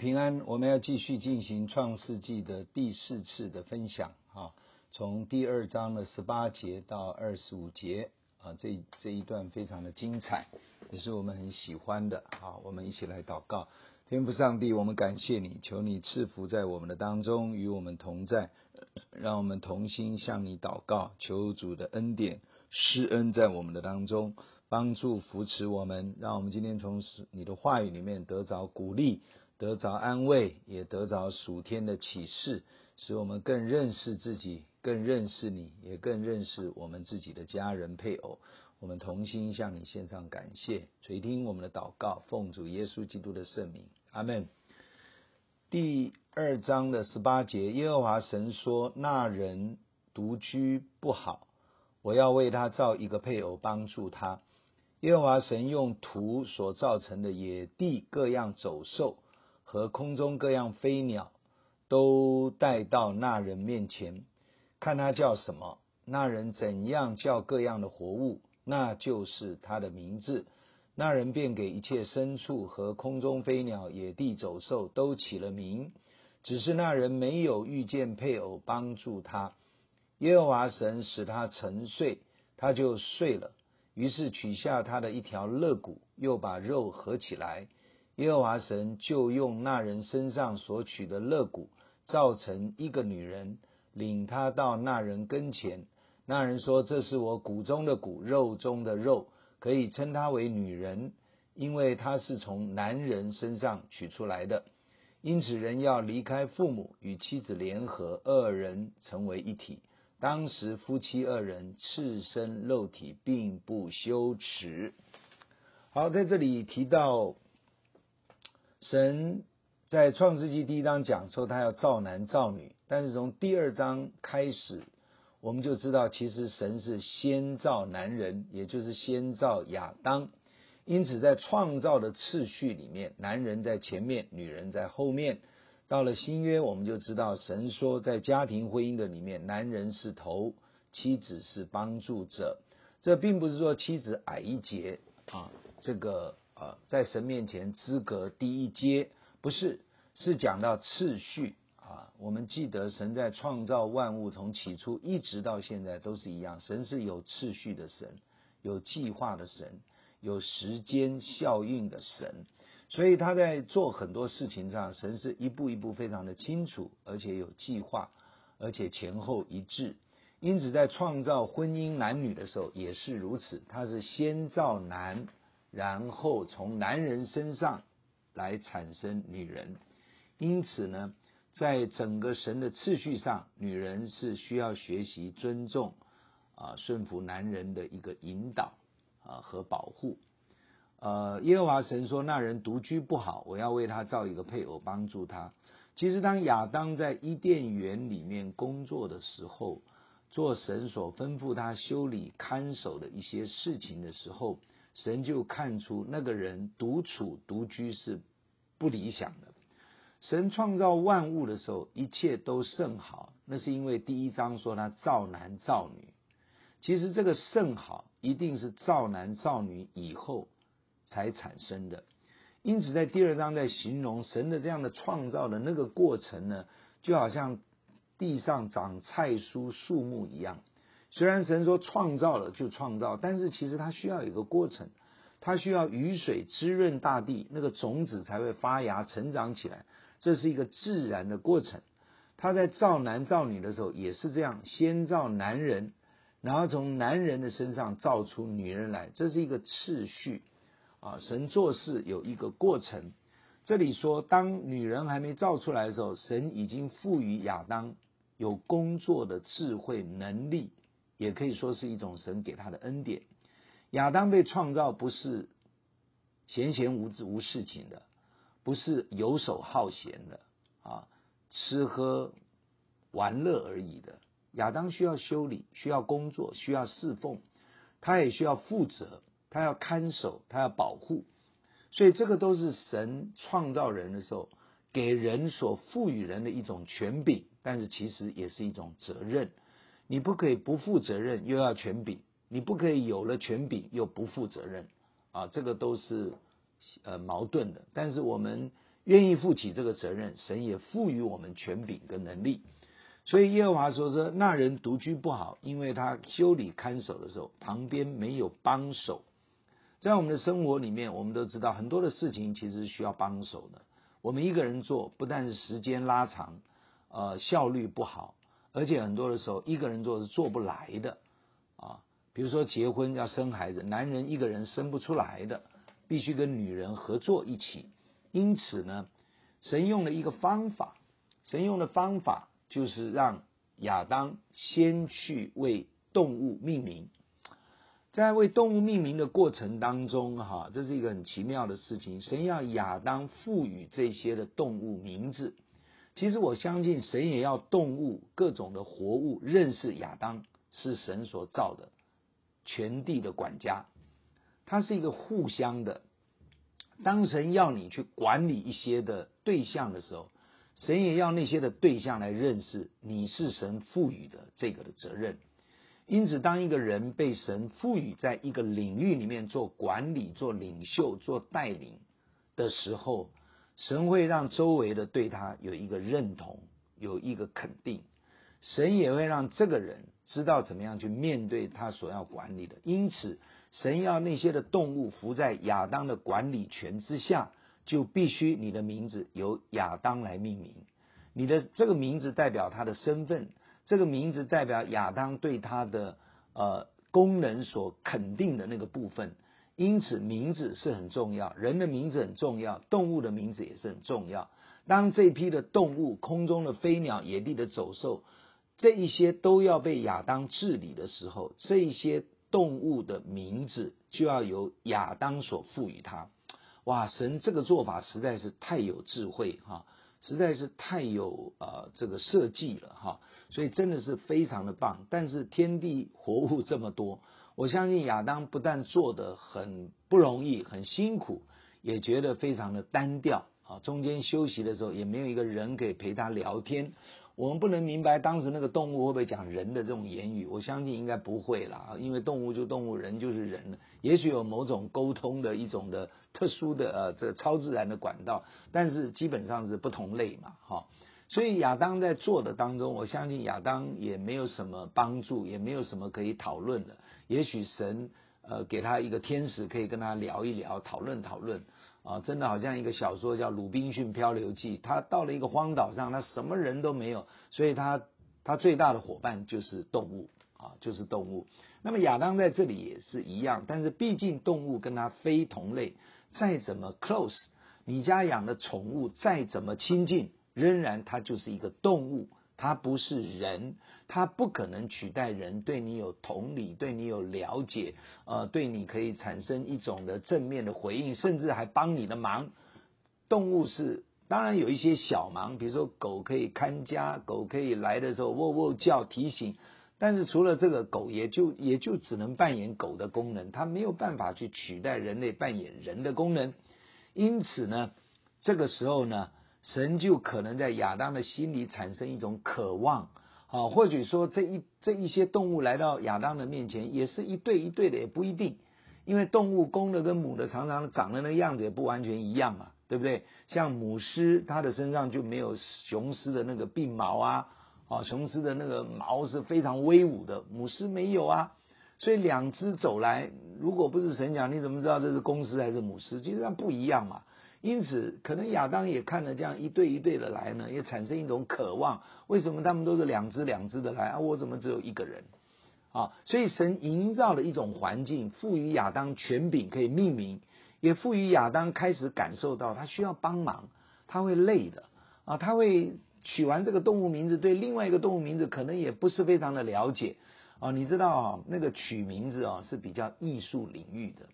平安，我们要继续进行创世纪的第四次的分享啊，从第二章的十八节到二十五节啊，这这一段非常的精彩，也是我们很喜欢的啊。我们一起来祷告，天父上帝，我们感谢你，求你赐福在我们的当中，与我们同在，让我们同心向你祷告，求主的恩典施恩在我们的当中，帮助扶持我们，让我们今天从你的话语里面得着鼓励。得着安慰，也得着属天的启示，使我们更认识自己，更认识你，也更认识我们自己的家人配偶。我们同心向你献上感谢，垂听我们的祷告，奉主耶稣基督的圣名，阿门。第二章的十八节，耶和华神说：“那人独居不好，我要为他造一个配偶帮助他。”耶和华神用土所造成的野地各样走兽。和空中各样飞鸟都带到那人面前，看他叫什么，那人怎样叫各样的活物，那就是他的名字。那人便给一切牲畜和空中飞鸟、野地走兽都起了名。只是那人没有遇见配偶帮助他。耶和华神使他沉睡，他就睡了。于是取下他的一条肋骨，又把肉合起来。耶和华神就用那人身上所取的肋骨，造成一个女人，领他到那人跟前。那人说：“这是我骨中的骨，肉中的肉，可以称她为女人，因为她是从男人身上取出来的。因此，人要离开父母，与妻子联合，二人成为一体。当时夫妻二人赤身露体，并不羞耻。”好，在这里提到。神在创世纪第一章讲说，他要造男造女，但是从第二章开始，我们就知道，其实神是先造男人，也就是先造亚当。因此，在创造的次序里面，男人在前面，女人在后面。到了新约，我们就知道，神说在家庭婚姻的里面，男人是头，妻子是帮助者。这并不是说妻子矮一截啊，这个。啊，在神面前资格低一阶，不是，是讲到次序啊。我们记得神在创造万物，从起初一直到现在都是一样。神是有次序的神，有计划的神，有时间效应的神。所以他在做很多事情上，神是一步一步非常的清楚，而且有计划，而且前后一致。因此，在创造婚姻男女的时候也是如此，他是先造男。然后从男人身上来产生女人，因此呢，在整个神的次序上，女人是需要学习尊重啊，顺服男人的一个引导啊和保护。呃，耶和华神说：“那人独居不好，我要为他造一个配偶帮助他。”其实，当亚当在伊甸园里面工作的时候，做神所吩咐他修理看守的一些事情的时候。神就看出那个人独处独居是不理想的。神创造万物的时候，一切都甚好，那是因为第一章说他造男造女。其实这个甚好一定是造男造女以后才产生的。因此在第二章在形容神的这样的创造的那个过程呢，就好像地上长菜蔬树木一样。虽然神说创造了就创造，但是其实它需要有一个过程，它需要雨水滋润大地，那个种子才会发芽成长起来，这是一个自然的过程。他在造男造女的时候也是这样，先造男人，然后从男人的身上造出女人来，这是一个次序啊。神做事有一个过程。这里说，当女人还没造出来的时候，神已经赋予亚当有工作的智慧能力。也可以说是一种神给他的恩典。亚当被创造不是闲闲无无事情的，不是游手好闲的啊，吃喝玩乐而已的。亚当需要修理，需要工作，需要侍奉，他也需要负责，他要看守，他要保护。所以这个都是神创造人的时候给人所赋予人的一种权柄，但是其实也是一种责任。你不可以不负责任又要权柄，你不可以有了权柄又不负责任，啊，这个都是呃矛盾的。但是我们愿意负起这个责任，神也赋予我们权柄跟能力。所以耶和华说说，那人独居不好，因为他修理看守的时候，旁边没有帮手。在我们的生活里面，我们都知道很多的事情其实需要帮手的。我们一个人做，不但是时间拉长，呃，效率不好，而且很多的时候一个人做是做不来的啊。比如说结婚要生孩子，男人一个人生不出来的，必须跟女人合作一起。因此呢，神用了一个方法，神用的方法就是让亚当先去为动物命名。在为动物命名的过程当中，哈，这是一个很奇妙的事情。神要亚当赋予这些的动物名字。其实我相信，神也要动物各种的活物认识亚当是神所造的。全地的管家，他是一个互相的。当神要你去管理一些的对象的时候，神也要那些的对象来认识你是神赋予的这个的责任。因此，当一个人被神赋予在一个领域里面做管理、做领袖、做带领的时候，神会让周围的对他有一个认同，有一个肯定。神也会让这个人知道怎么样去面对他所要管理的，因此神要那些的动物服在亚当的管理权之下，就必须你的名字由亚当来命名。你的这个名字代表他的身份，这个名字代表亚当对他的呃功能所肯定的那个部分。因此名字是很重要，人的名字很重要，动物的名字也是很重要。当这批的动物，空中的飞鸟、野地的走兽。这一些都要被亚当治理的时候，这一些动物的名字就要由亚当所赋予它。哇，神这个做法实在是太有智慧哈，实在是太有呃这个设计了哈，所以真的是非常的棒。但是天地活物这么多，我相信亚当不但做得很不容易、很辛苦，也觉得非常的单调啊。中间休息的时候，也没有一个人可以陪他聊天。我们不能明白当时那个动物会不会讲人的这种言语，我相信应该不会啦，因为动物就动物，人就是人，也许有某种沟通的一种的特殊的呃这超自然的管道，但是基本上是不同类嘛，哈。所以亚当在做的当中，我相信亚当也没有什么帮助，也没有什么可以讨论的，也许神呃给他一个天使可以跟他聊一聊，讨论讨论。啊，真的好像一个小说叫《鲁滨逊漂流记》，他到了一个荒岛上，他什么人都没有，所以他他最大的伙伴就是动物啊，就是动物。那么亚当在这里也是一样，但是毕竟动物跟他非同类，再怎么 close，你家养的宠物再怎么亲近，仍然它就是一个动物。他不是人，他不可能取代人，对你有同理，对你有了解，呃，对你可以产生一种的正面的回应，甚至还帮你的忙。动物是当然有一些小忙，比如说狗可以看家，狗可以来的时候喔喔叫提醒，但是除了这个，狗也就也就只能扮演狗的功能，它没有办法去取代人类扮演人的功能。因此呢，这个时候呢。神就可能在亚当的心里产生一种渴望，啊，或许说这一这一些动物来到亚当的面前，也是一对一对的，也不一定，因为动物公的跟母的常常长得那个样子也不完全一样嘛，对不对？像母狮，它的身上就没有雄狮的那个鬓毛啊，啊，雄狮的那个毛是非常威武的，母狮没有啊，所以两只走来，如果不是神讲，你怎么知道这是公狮还是母狮？其实它不一样嘛。因此，可能亚当也看了这样一对一对的来呢，也产生一种渴望。为什么他们都是两只两只的来啊？我怎么只有一个人？啊，所以神营造了一种环境，赋予亚当权柄可以命名，也赋予亚当开始感受到他需要帮忙，他会累的啊，他会取完这个动物名字，对另外一个动物名字可能也不是非常的了解啊。你知道啊，那个取名字啊是比较艺术领域的。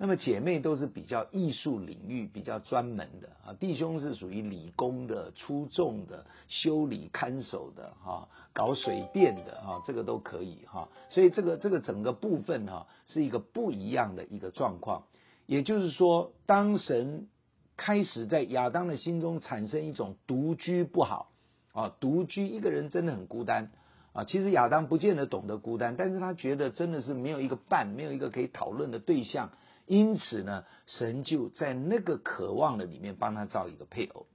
那么姐妹都是比较艺术领域比较专门的啊，弟兄是属于理工的、出众的、修理看守的哈，搞水电的哈，这个都可以哈。所以这个这个整个部分哈是一个不一样的一个状况。也就是说，当神开始在亚当的心中产生一种独居不好啊，独居一个人真的很孤单啊。其实亚当不见得懂得孤单，但是他觉得真的是没有一个伴，没有一个可以讨论的对象。因此呢，神就在那个渴望的里面帮他造一个配偶。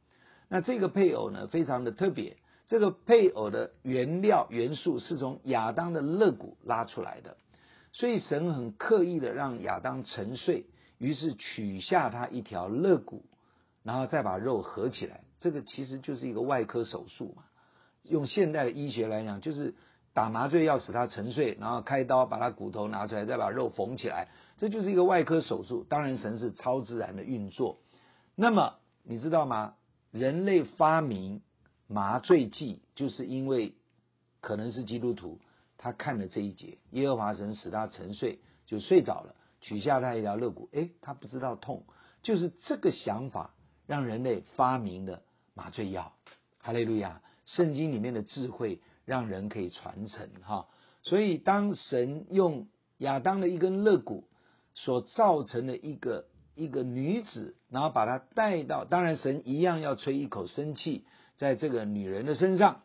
那这个配偶呢，非常的特别。这个配偶的原料元素是从亚当的肋骨拉出来的，所以神很刻意的让亚当沉睡，于是取下他一条肋骨，然后再把肉合起来。这个其实就是一个外科手术嘛。用现代的医学来讲，就是打麻醉要使他沉睡，然后开刀把他骨头拿出来，再把肉缝起来，这就是一个外科手术。当然，神是超自然的运作。那么你知道吗？人类发明麻醉剂，就是因为可能是基督徒，他看了这一节，耶和华神使他沉睡，就睡着了，取下他一条肋骨，诶，他不知道痛，就是这个想法让人类发明的麻醉药。哈利路亚。圣经里面的智慧让人可以传承哈，所以当神用亚当的一根肋骨所造成的一个一个女子，然后把她带到，当然神一样要吹一口生气在这个女人的身上，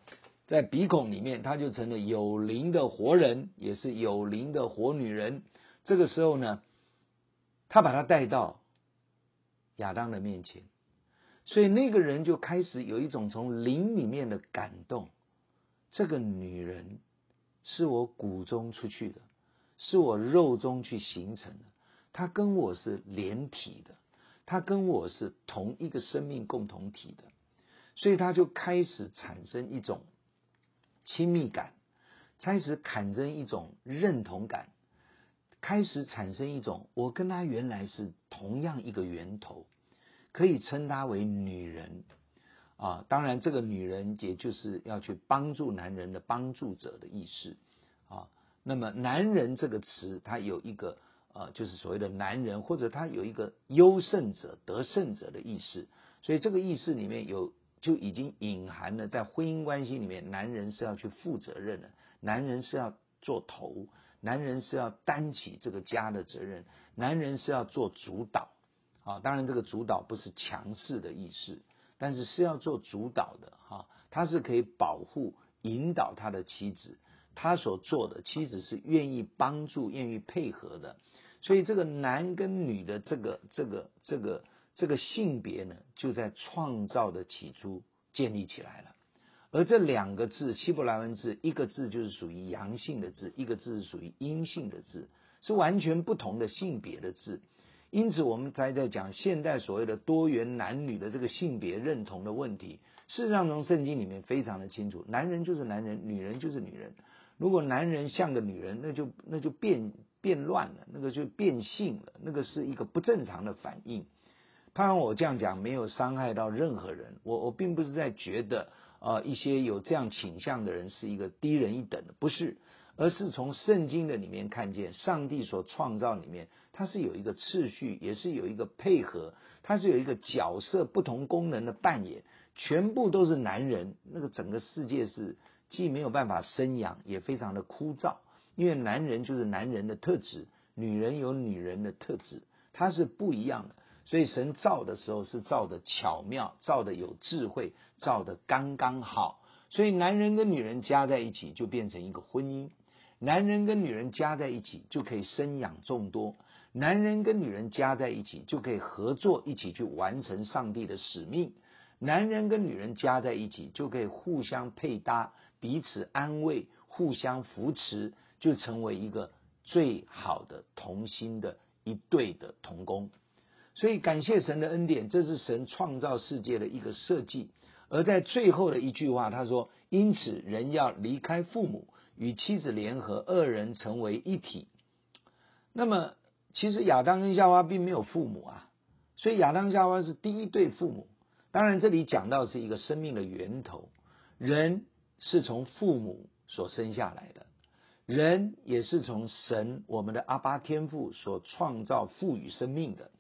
在鼻孔里面，她就成了有灵的活人，也是有灵的活女人。这个时候呢，他把她带到亚当的面前。所以那个人就开始有一种从灵里面的感动，这个女人是我骨中出去的，是我肉中去形成的，他跟我是连体的，他跟我是同一个生命共同体的，所以他就开始产生一种亲密感，开始产生一种认同感，开始产生一种我跟他原来是同样一个源头。可以称他为女人啊，当然这个女人也就是要去帮助男人的帮助者的意思啊。那么男人这个词，它有一个呃，就是所谓的男人，或者他有一个优胜者、得胜者的意识。所以这个意识里面有就已经隐含了，在婚姻关系里面，男人是要去负责任的，男人是要做头，男人是要担起这个家的责任，男人是要做主导。啊，当然这个主导不是强势的意识，但是是要做主导的哈，他是可以保护、引导他的妻子，他所做的妻子是愿意帮助、愿意配合的，所以这个男跟女的这个、这个、这个、这个性别呢，就在创造的起初建立起来了。而这两个字，希伯来文字，一个字就是属于阳性的字，一个字是属于阴性的字，是完全不同的性别的字。因此，我们才在讲现代所谓的多元男女的这个性别认同的问题。事实上，从圣经里面非常的清楚，男人就是男人，女人就是女人。如果男人像个女人，那就那就变变乱了，那个就变性了，那个是一个不正常的反应。当然，我这样讲没有伤害到任何人，我我并不是在觉得呃一些有这样倾向的人是一个低人一等的，不是。而是从圣经的里面看见，上帝所创造里面，它是有一个次序，也是有一个配合，它是有一个角色不同功能的扮演，全部都是男人，那个整个世界是既没有办法生养，也非常的枯燥，因为男人就是男人的特质，女人有女人的特质，它是不一样的。所以神造的时候是造的巧妙，造的有智慧，造的刚刚好，所以男人跟女人加在一起就变成一个婚姻。男人跟女人加在一起就可以生养众多，男人跟女人加在一起就可以合作一起去完成上帝的使命，男人跟女人加在一起就可以互相配搭，彼此安慰，互相扶持，就成为一个最好的同心的一对的同工。所以感谢神的恩典，这是神创造世界的一个设计。而在最后的一句话，他说：“因此人要离开父母。”与妻子联合，二人成为一体。那么，其实亚当跟夏娃并没有父母啊，所以亚当夏娃是第一对父母。当然，这里讲到是一个生命的源头，人是从父母所生下来的，人也是从神我们的阿巴天父所创造赋予生命的。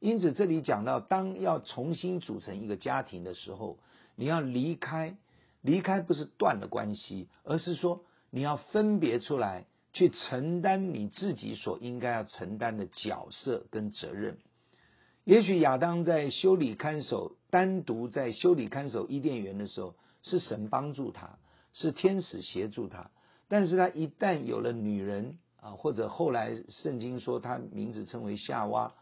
因此，这里讲到，当要重新组成一个家庭的时候，你要离开，离开不是断了关系，而是说。你要分别出来，去承担你自己所应该要承担的角色跟责任。也许亚当在修理看守，单独在修理看守伊甸园的时候，是神帮助他，是天使协助他。但是他一旦有了女人啊，或者后来圣经说他名字称为夏娃，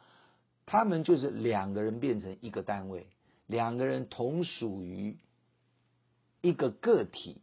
他们就是两个人变成一个单位，两个人同属于一个个体。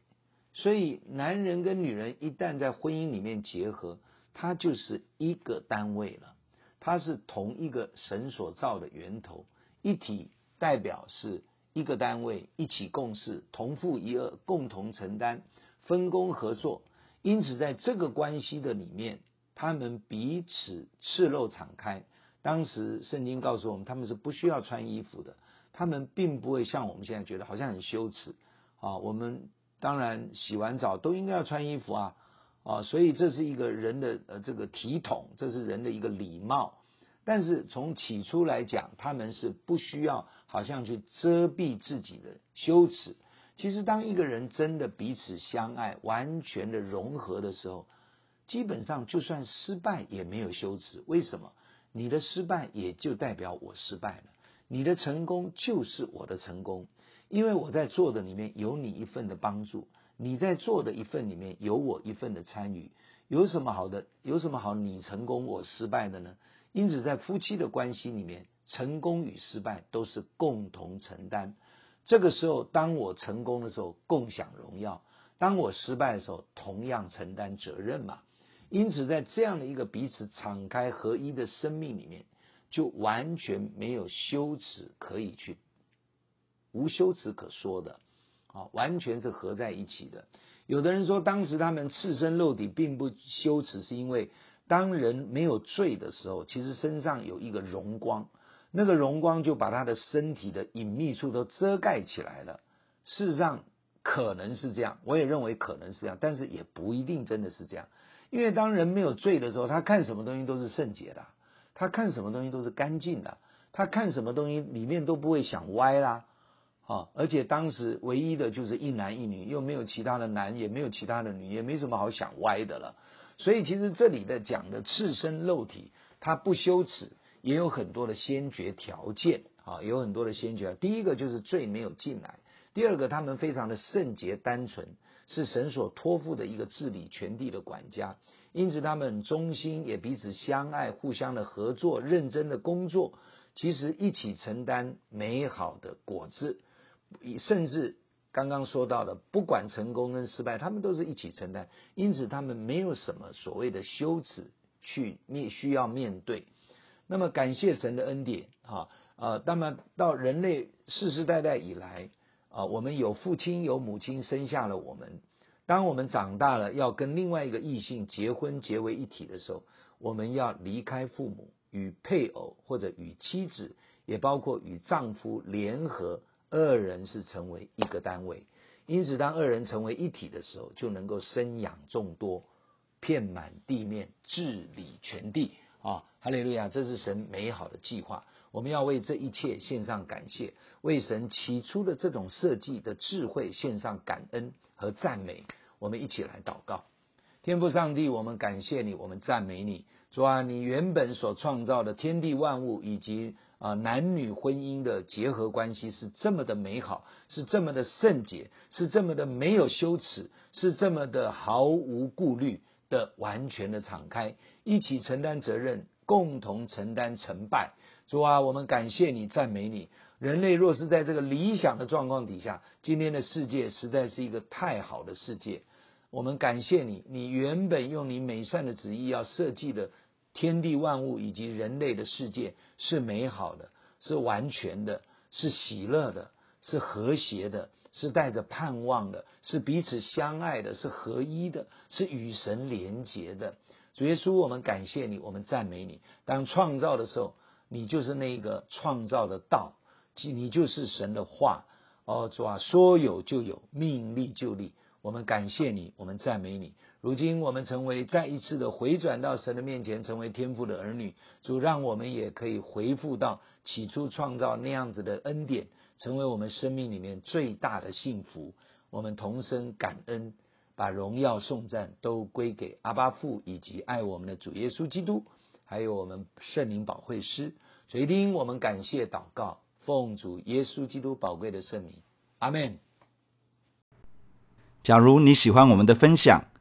所以，男人跟女人一旦在婚姻里面结合，他就是一个单位了。他是同一个神所造的源头，一体代表是一个单位，一起共事，同父一轭，共同承担，分工合作。因此，在这个关系的里面，他们彼此赤露敞开。当时圣经告诉我们，他们是不需要穿衣服的，他们并不会像我们现在觉得好像很羞耻啊，我们。当然，洗完澡都应该要穿衣服啊，啊，所以这是一个人的呃这个体统，这是人的一个礼貌。但是从起初来讲，他们是不需要好像去遮蔽自己的羞耻。其实，当一个人真的彼此相爱，完全的融合的时候，基本上就算失败也没有羞耻。为什么？你的失败也就代表我失败了，你的成功就是我的成功。因为我在做的里面有你一份的帮助，你在做的一份里面有我一份的参与，有什么好的？有什么好你成功我失败的呢？因此，在夫妻的关系里面，成功与失败都是共同承担。这个时候，当我成功的时候，共享荣耀；当我失败的时候，同样承担责任嘛。因此，在这样的一个彼此敞开合一的生命里面，就完全没有羞耻可以去。无羞耻可说的，啊，完全是合在一起的。有的人说，当时他们赤身露体并不羞耻，是因为当人没有罪的时候，其实身上有一个荣光，那个荣光就把他的身体的隐秘处都遮盖起来了。事实上可能是这样，我也认为可能是这样，但是也不一定真的是这样。因为当人没有罪的时候，他看什么东西都是圣洁的，他看什么东西都是干净的，他看什么东西里面都不会想歪啦。啊！而且当时唯一的就是一男一女，又没有其他的男，也没有其他的女，也没什么好想歪的了。所以其实这里的讲的赤身露体，他不羞耻，也有很多的先决条件啊，有很多的先决。第一个就是罪没有进来，第二个他们非常的圣洁单纯，是神所托付的一个治理全地的管家，因此他们忠心，也彼此相爱，互相的合作，认真的工作，其实一起承担美好的果子。甚至刚刚说到的，不管成功跟失败，他们都是一起承担，因此他们没有什么所谓的羞耻去面需要面对。那么感谢神的恩典啊，呃，那么到人类世世代代以来啊，我们有父亲有母亲生下了我们，当我们长大了要跟另外一个异性结婚结为一体的时候，我们要离开父母，与配偶或者与妻子，也包括与丈夫联合。二人是成为一个单位，因此当二人成为一体的时候，就能够生养众多，遍满地面，治理全地。啊！哈利路亚！这是神美好的计划，我们要为这一切献上感谢，为神起初的这种设计的智慧献上感恩和赞美。我们一起来祷告，天父上帝，我们感谢你，我们赞美你，主啊，你原本所创造的天地万物以及。啊，男女婚姻的结合关系是这么的美好，是这么的圣洁，是这么的没有羞耻，是这么的毫无顾虑的完全的敞开，一起承担责任，共同承担成败。主啊，我们感谢你，赞美你。人类若是在这个理想的状况底下，今天的世界实在是一个太好的世界。我们感谢你，你原本用你美善的旨意要设计的。天地万物以及人类的世界是美好的，是完全的，是喜乐的，是和谐的，是带着盼望的，是彼此相爱的，是合一的，是与神连结的。主耶稣，我们感谢你，我们赞美你。当创造的时候，你就是那个创造的道，你就是神的话。哦，主啊，说有就有，命立就立。我们感谢你，我们赞美你。如今我们成为再一次的回转到神的面前，成为天父的儿女。主让我们也可以回复到起初创造那样子的恩典，成为我们生命里面最大的幸福。我们同声感恩，把荣耀颂赞都归给阿爸父以及爱我们的主耶稣基督，还有我们圣灵保惠师。垂听我们感谢祷告，奉主耶稣基督宝贵的圣名，阿门。假如你喜欢我们的分享，